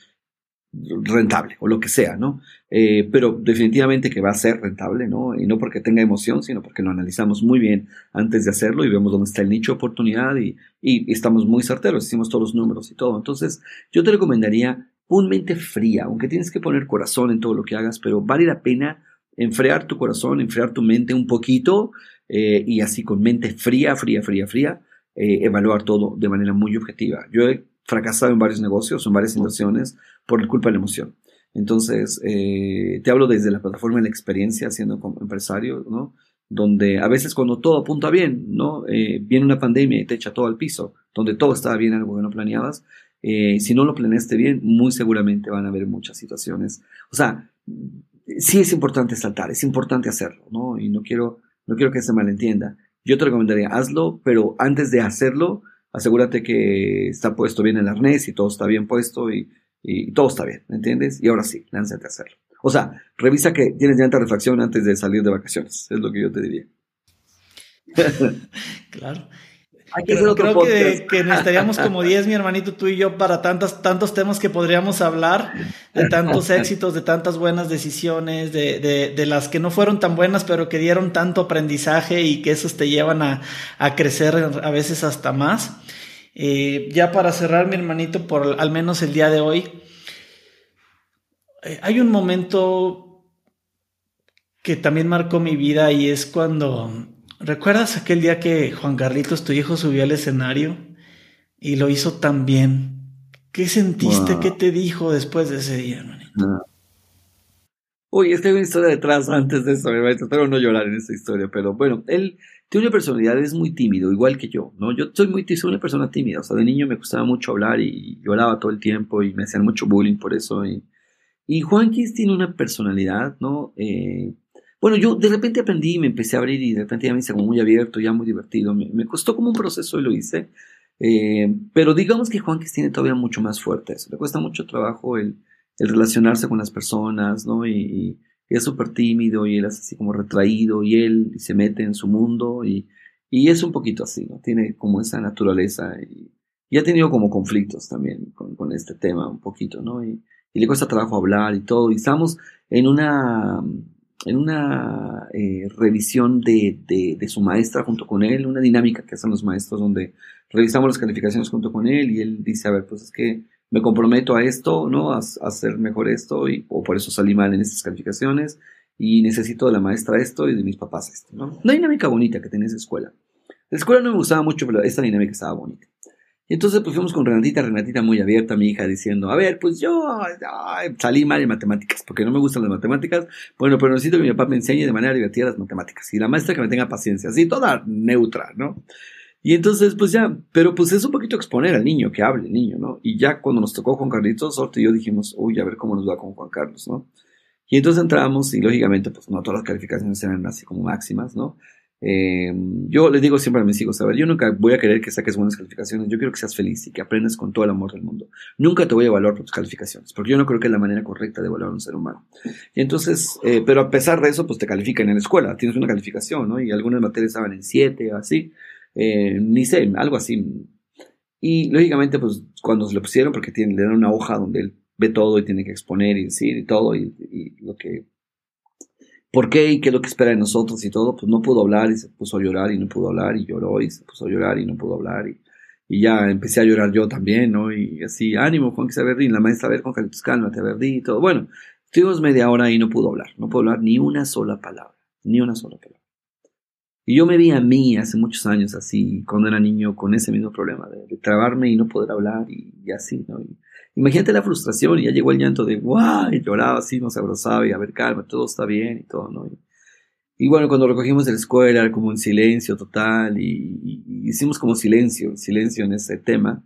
rentable o lo que sea, ¿no? Eh, pero definitivamente que va a ser rentable, ¿no? Y no porque tenga emoción, sino porque lo analizamos muy bien antes de hacerlo y vemos dónde está el nicho de oportunidad y, y estamos muy certeros, hicimos todos los números y todo. Entonces, yo te recomendaría Mente fría, aunque tienes que poner corazón en todo lo que hagas, pero vale la pena enfriar tu corazón, enfriar tu mente un poquito eh, y así con mente fría, fría, fría, fría, eh, evaluar todo de manera muy objetiva. Yo he fracasado en varios negocios, en varias inversiones por culpa de la emoción. Entonces, eh, te hablo desde la plataforma de la experiencia siendo como empresario, ¿no? Donde a veces cuando todo apunta bien, ¿no? viene una pandemia y te echa todo al piso, donde todo estaba bien, algo que no planeabas, eh, si no lo planeaste bien, muy seguramente van a haber muchas situaciones. O sea, sí es importante saltar, es importante hacerlo, ¿no? Y no quiero, no quiero que se malentienda. Yo te recomendaría, hazlo, pero antes de hacerlo, asegúrate que está puesto bien el arnés y todo está bien puesto y, y todo está bien, ¿me entiendes? Y ahora sí, lánzate a hacerlo. O sea, revisa que tienes llanta refacción antes de salir de vacaciones, es lo que yo te diría. (laughs)
claro. Creo, que, que, necesitaríamos como 10, mi hermanito, tú y yo, para tantos, tantos temas que podríamos hablar, de tantos éxitos, de tantas buenas decisiones, de, de, de, las que no fueron tan buenas, pero que dieron tanto aprendizaje y que esos te llevan a, a crecer a veces hasta más. Eh, ya para cerrar, mi hermanito, por al menos el día de hoy, eh, hay un momento que también marcó mi vida y es cuando ¿Recuerdas aquel día que Juan Carlitos, tu hijo, subió al escenario y lo hizo tan bien? ¿Qué sentiste? ¿Qué te dijo después de ese día, hermanito? Ah.
Uy, es que hay una historia detrás antes de eso, espero no llorar en esta historia, pero bueno, él tiene una personalidad, es muy tímido, igual que yo, ¿no? Yo soy muy soy una persona tímida, o sea, de niño me gustaba mucho hablar y lloraba todo el tiempo y me hacían mucho bullying por eso. Y, y tiene una personalidad, ¿no? Eh, bueno, yo de repente aprendí y me empecé a abrir y de repente ya me hice como muy abierto, ya muy divertido. Me, costó como un proceso y lo hice. Eh, pero digamos que Juan tiene todavía mucho más fuerte eso. Le cuesta mucho trabajo el, el relacionarse con las personas, ¿no? Y, es súper tímido y él es así como retraído y él se mete en su mundo y, es un poquito así, ¿no? Tiene como esa naturaleza y, ha tenido como conflictos también con, con, este tema un poquito, ¿no? Y, y le cuesta trabajo hablar y todo. Y estamos en una en una eh, revisión de, de, su maestra junto con él, una dinámica que hacen los maestros donde revisamos las calificaciones junto con él y él dice, a ver, pues es que me comprometo a esto, ¿no? A, hacer mejor esto y o por eso salí mal en estas calificaciones y necesito de la maestra esto y de mis papás esto, ¿no? Una dinámica bonita que tenía esa escuela. La escuela no me gustaba mucho, pero esta dinámica estaba bonita. Entonces pues fuimos con Renatita, Renatita muy abierta, mi hija, diciendo, a ver, pues yo salí mal en matemáticas, porque no me gustan las matemáticas, bueno, pero necesito que mi papá me enseñe de manera divertida las matemáticas, y la maestra que me tenga paciencia, así, toda neutra, ¿no? Y entonces, pues ya, pero pues es un poquito exponer al niño, que hable el niño, ¿no? Y ya cuando nos tocó Juan Carlitos, Sorte y yo dijimos, uy, a ver cómo nos va con Juan Carlos, ¿no? Y entonces entramos y lógicamente, pues no todas las calificaciones eran así como máximas, ¿no? Eh, yo les digo siempre a mis hijos, a ver, yo nunca voy a querer que saques buenas calificaciones, yo quiero que seas feliz y que aprendas con todo el amor del mundo. Nunca te voy a evaluar por tus calificaciones, porque yo no creo que es la manera correcta de evaluar a un ser humano. Y entonces, eh, pero a pesar de eso, pues te califican en la escuela, tienes una calificación, ¿no? Y algunas materias estaban en 7 o así, eh, ni sé, algo así. Y lógicamente, pues cuando se le pusieron, porque tiene, le dan una hoja donde él ve todo y tiene que exponer y decir y todo, y lo que por qué y qué es lo que espera de nosotros y todo, pues no pudo hablar y se puso a llorar y no pudo hablar y lloró y se puso a llorar y no pudo hablar y, ya empecé a llorar yo también, ¿no? Y así, ánimo, Juan Verdi, la maestra, a ver, con Carlitos, cálmate, Verdi y todo. Bueno, estuvimos media hora y no pudo hablar, no pudo hablar ni una sola palabra, ni una sola palabra. Y yo me vi a mí hace muchos años así, cuando era niño, con ese mismo problema de, trabarme y no poder hablar y, así, ¿no? Imagínate la frustración y ya llegó el llanto de ¡guau! Y lloraba así, nos abrazaba y a ver, calma, todo está bien y todo, ¿no? Y, bueno, cuando recogimos de la escuela como un silencio total y, hicimos como silencio, silencio en ese tema.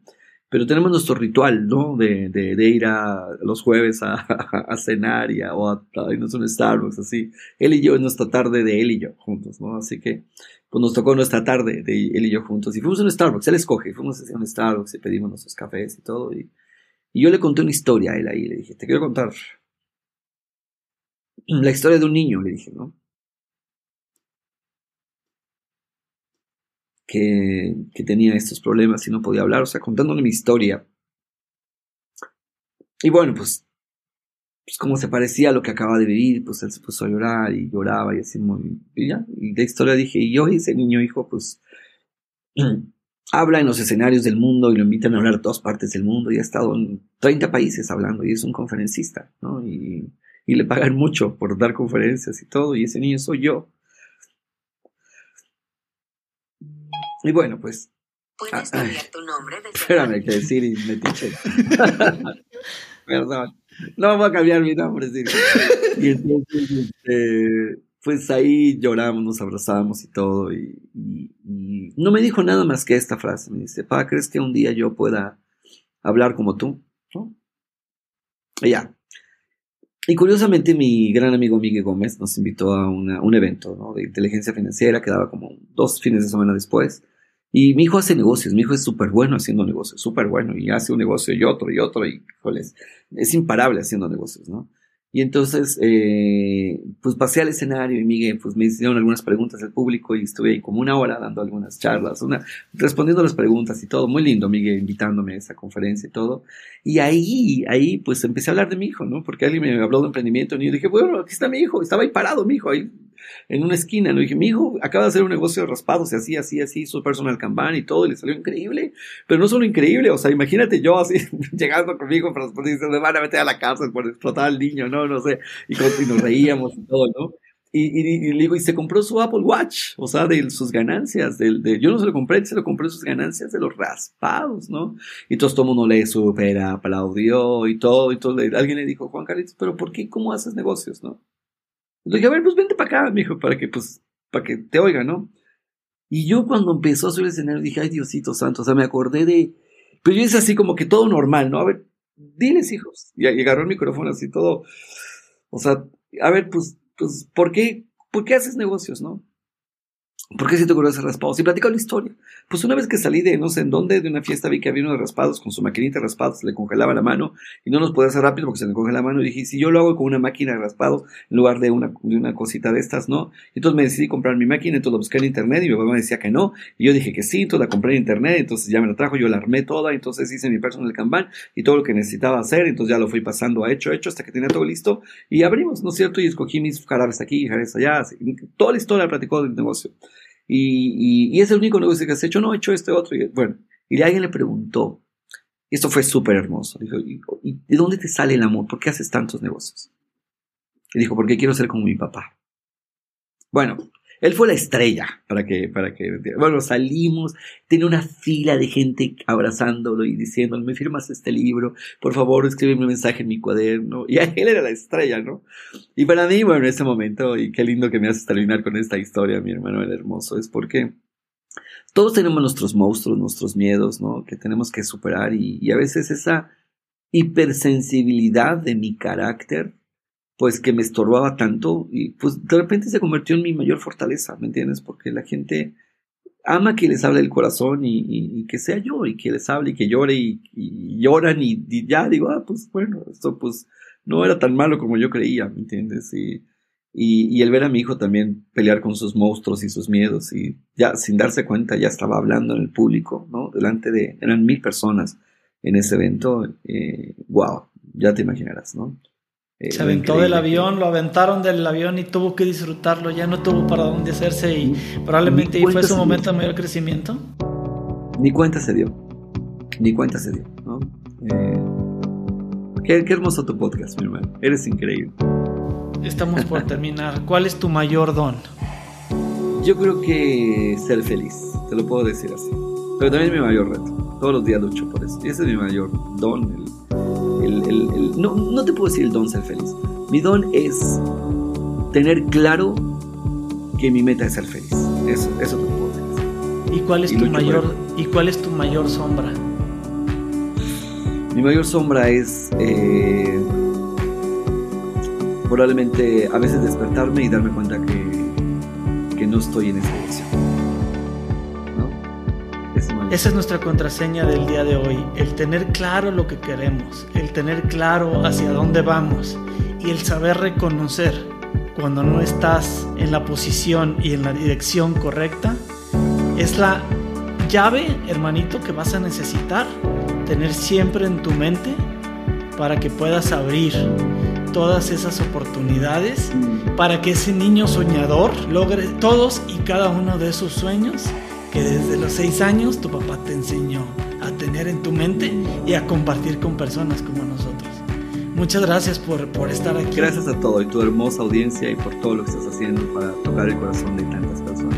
Pero tenemos nuestro ritual, ¿no? De, de, ir a los jueves a, (laughs) a cenar y a, o a, irnos a un Starbucks, así. Él y yo, en nuestra tarde de él y yo juntos, ¿no? Así que, pues nos tocó nuestra tarde de él y yo juntos. Y fuimos a un Starbucks, él escoge, fuimos a un Starbucks y pedimos nuestros cafés y todo. Y, y yo le conté una historia a él ahí, le dije, te quiero contar la historia de un niño, le dije, ¿no? Que, que tenía estos problemas y no podía hablar, o sea, contándole mi historia. Y bueno, pues, pues como se parecía a lo que acaba de vivir, pues él se puso a llorar y lloraba y así muy... Y ya, y la historia dije, y yo ese niño hijo, pues (clears throat) habla en los escenarios del mundo y lo invitan a hablar a todas partes del mundo y ha estado en 30 países hablando y es un conferencista, ¿no? Y, y le pagan mucho por dar conferencias y todo y ese niño soy yo. Y bueno, pues...
¿Puedes ah, cambiar tu nombre? De
espérame, que (laughs) decir y me tiché. (laughs) Perdón. No voy a cambiar mi nombre, sí. Y entonces, este, pues ahí lloramos, nos abrazamos y todo. Y, no me dijo nada más que esta frase. Me dice, pa, ¿crees que un día yo pueda hablar como tú? Y ya. Y curiosamente mi gran amigo Miguel Gómez nos invitó a un evento de inteligencia financiera que daba como dos fines de semana después. Y mi hijo hace negocios, mi hijo es súper bueno haciendo negocios, súper bueno, y hace un negocio y otro y otro, y es imparable haciendo negocios, ¿no? Y entonces, eh, pues pasé al escenario y Miguel, pues me hicieron algunas preguntas del público y estuve ahí como una hora dando algunas charlas, una, respondiendo las preguntas y todo. Muy lindo, Miguel, invitándome a esa conferencia y todo. Y ahí, ahí, pues empecé a hablar de mi hijo, ¿no? Porque alguien me habló de emprendimiento y yo dije, bueno, aquí está mi hijo. Estaba ahí parado mi hijo, ahí en una esquina. Le dije, mi hijo acaba de hacer un negocio de raspados y así, así, así, su personal Kanban y todo, y le salió increíble. Pero no solo increíble, o sea, imagínate yo así, (laughs) llegando conmigo, pero después dice, me van a meter a la cárcel por explotar al niño, ¿no? No sé. Y, nos reíamos y todo, ¿no? Y, y, le digo, y se compró su Apple Watch, o sea, de sus ganancias, del, de, yo no se lo compré, se lo compré sus ganancias de los raspados, ¿no? Y entonces todo el mundo le super aplaudió y todo, y todo, alguien le dijo, Juan Carlitos, pero ¿por qué, cómo haces negocios, no? Le dije, a ver, pues vente para acá, mijo, para que, pues, para que te oiga, ¿no? Y yo cuando empezó a subir el escenario dije, ay, Diosito santo, o sea, me acordé de... Pero yo hice así como que todo normal, ¿no? A ver, diles, hijos. Y, agarró el micrófono así todo... O sea, a ver, pues, pues, ¿por qué, por qué haces negocios, no? ¿Por qué si te ocurrió hacer raspados? Y platicó la historia. Pues una vez que salí de no sé en dónde, de una fiesta, vi que había uno de raspados con su maquinita de raspados, le congelaba la mano y no los podía hacer rápido porque se le congela la mano. Y dije, si yo lo hago con una máquina de raspados en lugar de una, de una cosita de estas, ¿no? Entonces me decidí comprar mi máquina, entonces la busqué en internet y mi papá me decía que no. Y yo dije que sí, entonces la compré en internet, entonces ya me la trajo, yo la armé toda, entonces hice mi personal Kanban y todo lo que necesitaba hacer, entonces ya lo fui pasando a hecho, hecho, hasta que tenía todo listo y abrimos, ¿no es cierto? Y escogí mis jarabes aquí, jarabes allá, toda la historia platicó del negocio. Y, es el único negocio que has hecho, no, he hecho este otro. Y, bueno, y alguien le preguntó, esto fue súper hermoso, dijo, ¿y de dónde te sale el amor? ¿Por qué haces tantos negocios? Y dijo, porque quiero ser como mi papá. Bueno, él fue la estrella para que, para que, bueno, salimos, tenía una fila de gente abrazándolo y diciéndole, me firmas este libro, por favor, escríbeme un mensaje en mi cuaderno. Y (laughs) él era la estrella, ¿no? Y para mí, bueno, en ese momento, y qué lindo que me haces terminar con esta historia, mi hermano, el hermoso, es porque todos tenemos nuestros monstruos, nuestros miedos, ¿no? Que tenemos que superar y, y a veces esa hipersensibilidad de mi carácter pues que me estorbaba tanto y pues de repente se convirtió en mi mayor fortaleza, ¿me entiendes? Porque la gente ama que les hable el corazón y, que sea yo y que les hable y que llore y, lloran y, ya digo, ah, pues bueno, esto pues no era tan malo como yo creía, ¿me entiendes? Y, el ver a mi hijo también pelear con sus monstruos y sus miedos y ya sin darse cuenta ya estaba hablando en el público, ¿no? Delante de, eran mil personas en ese evento, eh, wow, ya te imaginarás, ¿no?
Eh, se aventó del avión, lo aventaron del avión y tuvo que disfrutarlo, ya no tuvo para dónde hacerse y probablemente fue su momento de mayor crecimiento.
Ni cuenta se dio, ni cuenta se dio, ¿no? Eh, qué, qué, hermoso tu podcast, mi hermano, eres increíble.
Estamos por (laughs) terminar, ¿cuál es tu mayor don?
Yo creo que ser feliz, te lo puedo decir así, pero también es mi mayor reto, todos los días lucho por eso, y ese es mi mayor don, el no, no te puedo decir el don ser feliz. Mi don es tener claro que mi meta es ser feliz. Eso, eso te puedo decir.
¿Y cuál es tu mayor y cuál es tu mayor sombra?
Mi mayor sombra es eh, probablemente a veces despertarme y darme cuenta que, que no estoy en esa dirección.
Esa es nuestra contraseña del día de hoy, el tener claro lo que queremos, el tener claro hacia dónde vamos y el saber reconocer cuando no estás en la posición y en la dirección correcta. Es la llave, hermanito, que vas a necesitar tener siempre en tu mente para que puedas abrir todas esas oportunidades, para que ese niño soñador logre todos y cada uno de sus sueños que desde los seis años tu papá te enseñó a tener en tu mente y a compartir con personas como nosotros. Muchas gracias por, por estar aquí.
Gracias a todo y tu hermosa audiencia y por todo lo que estás haciendo para tocar el corazón de tantas personas.